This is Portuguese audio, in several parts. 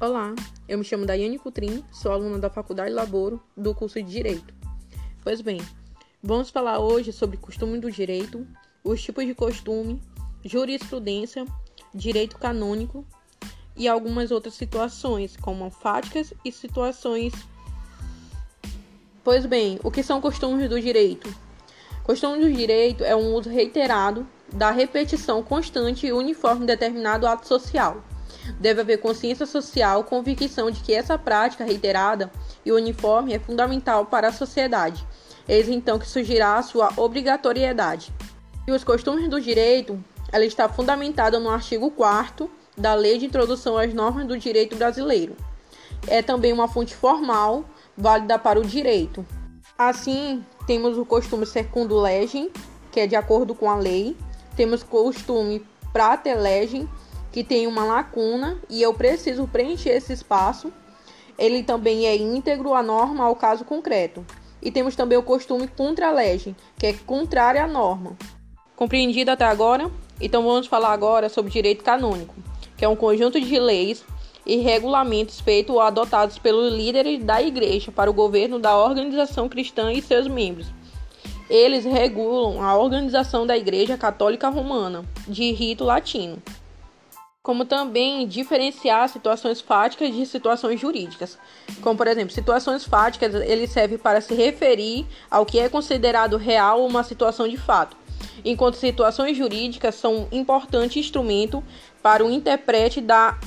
Olá, eu me chamo Daiane Cutrim, sou aluna da Faculdade Laboro do curso de Direito. Pois bem, vamos falar hoje sobre costume do direito, os tipos de costume, jurisprudência, direito canônico e algumas outras situações, como fáticas e situações. Pois bem, o que são costumes do direito? Costume do direito é um uso reiterado da repetição constante e uniforme de determinado ato social Deve haver consciência social, convicção de que essa prática reiterada e uniforme é fundamental para a sociedade. Eis então que surgirá a sua obrigatoriedade. E os costumes do direito, ela está fundamentada no artigo 4 da Lei de Introdução às Normas do Direito Brasileiro. É também uma fonte formal válida para o direito. Assim, temos o costume secundo legem, que é de acordo com a lei. Temos costume prate legem, que tem uma lacuna e eu preciso preencher esse espaço. Ele também é íntegro à norma ao caso concreto. E temos também o costume contra lege, que é contrário à norma. Compreendido até agora? Então vamos falar agora sobre direito canônico, que é um conjunto de leis e regulamentos feitos ou adotados pelos líderes da igreja para o governo da organização cristã e seus membros. Eles regulam a organização da Igreja Católica Romana, de rito latino como também diferenciar situações fáticas de situações jurídicas. Como, por exemplo, situações fáticas, ele serve para se referir ao que é considerado real uma situação de fato, enquanto situações jurídicas são um importante instrumento para o intérprete da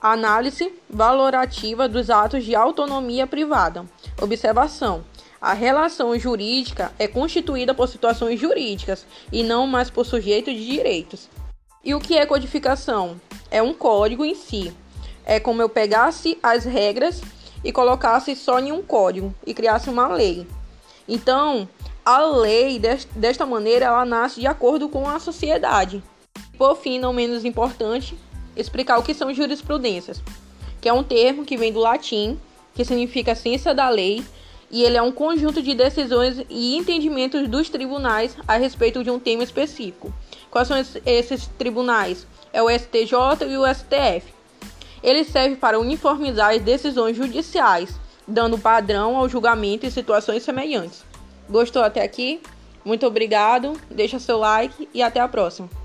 análise valorativa dos atos de autonomia privada. Observação: a relação jurídica é constituída por situações jurídicas e não mais por sujeito de direitos. E o que é codificação? É um código em si. É como eu pegasse as regras e colocasse só em um código e criasse uma lei. Então, a lei, desta maneira, ela nasce de acordo com a sociedade. Por fim, não menos importante, explicar o que são jurisprudências, que é um termo que vem do latim, que significa ciência da lei, e ele é um conjunto de decisões e entendimentos dos tribunais a respeito de um tema específico. Quais são esses tribunais? É o STJ e o STF. Ele serve para uniformizar as decisões judiciais, dando padrão ao julgamento em situações semelhantes. Gostou até aqui? Muito obrigado, deixa seu like e até a próxima.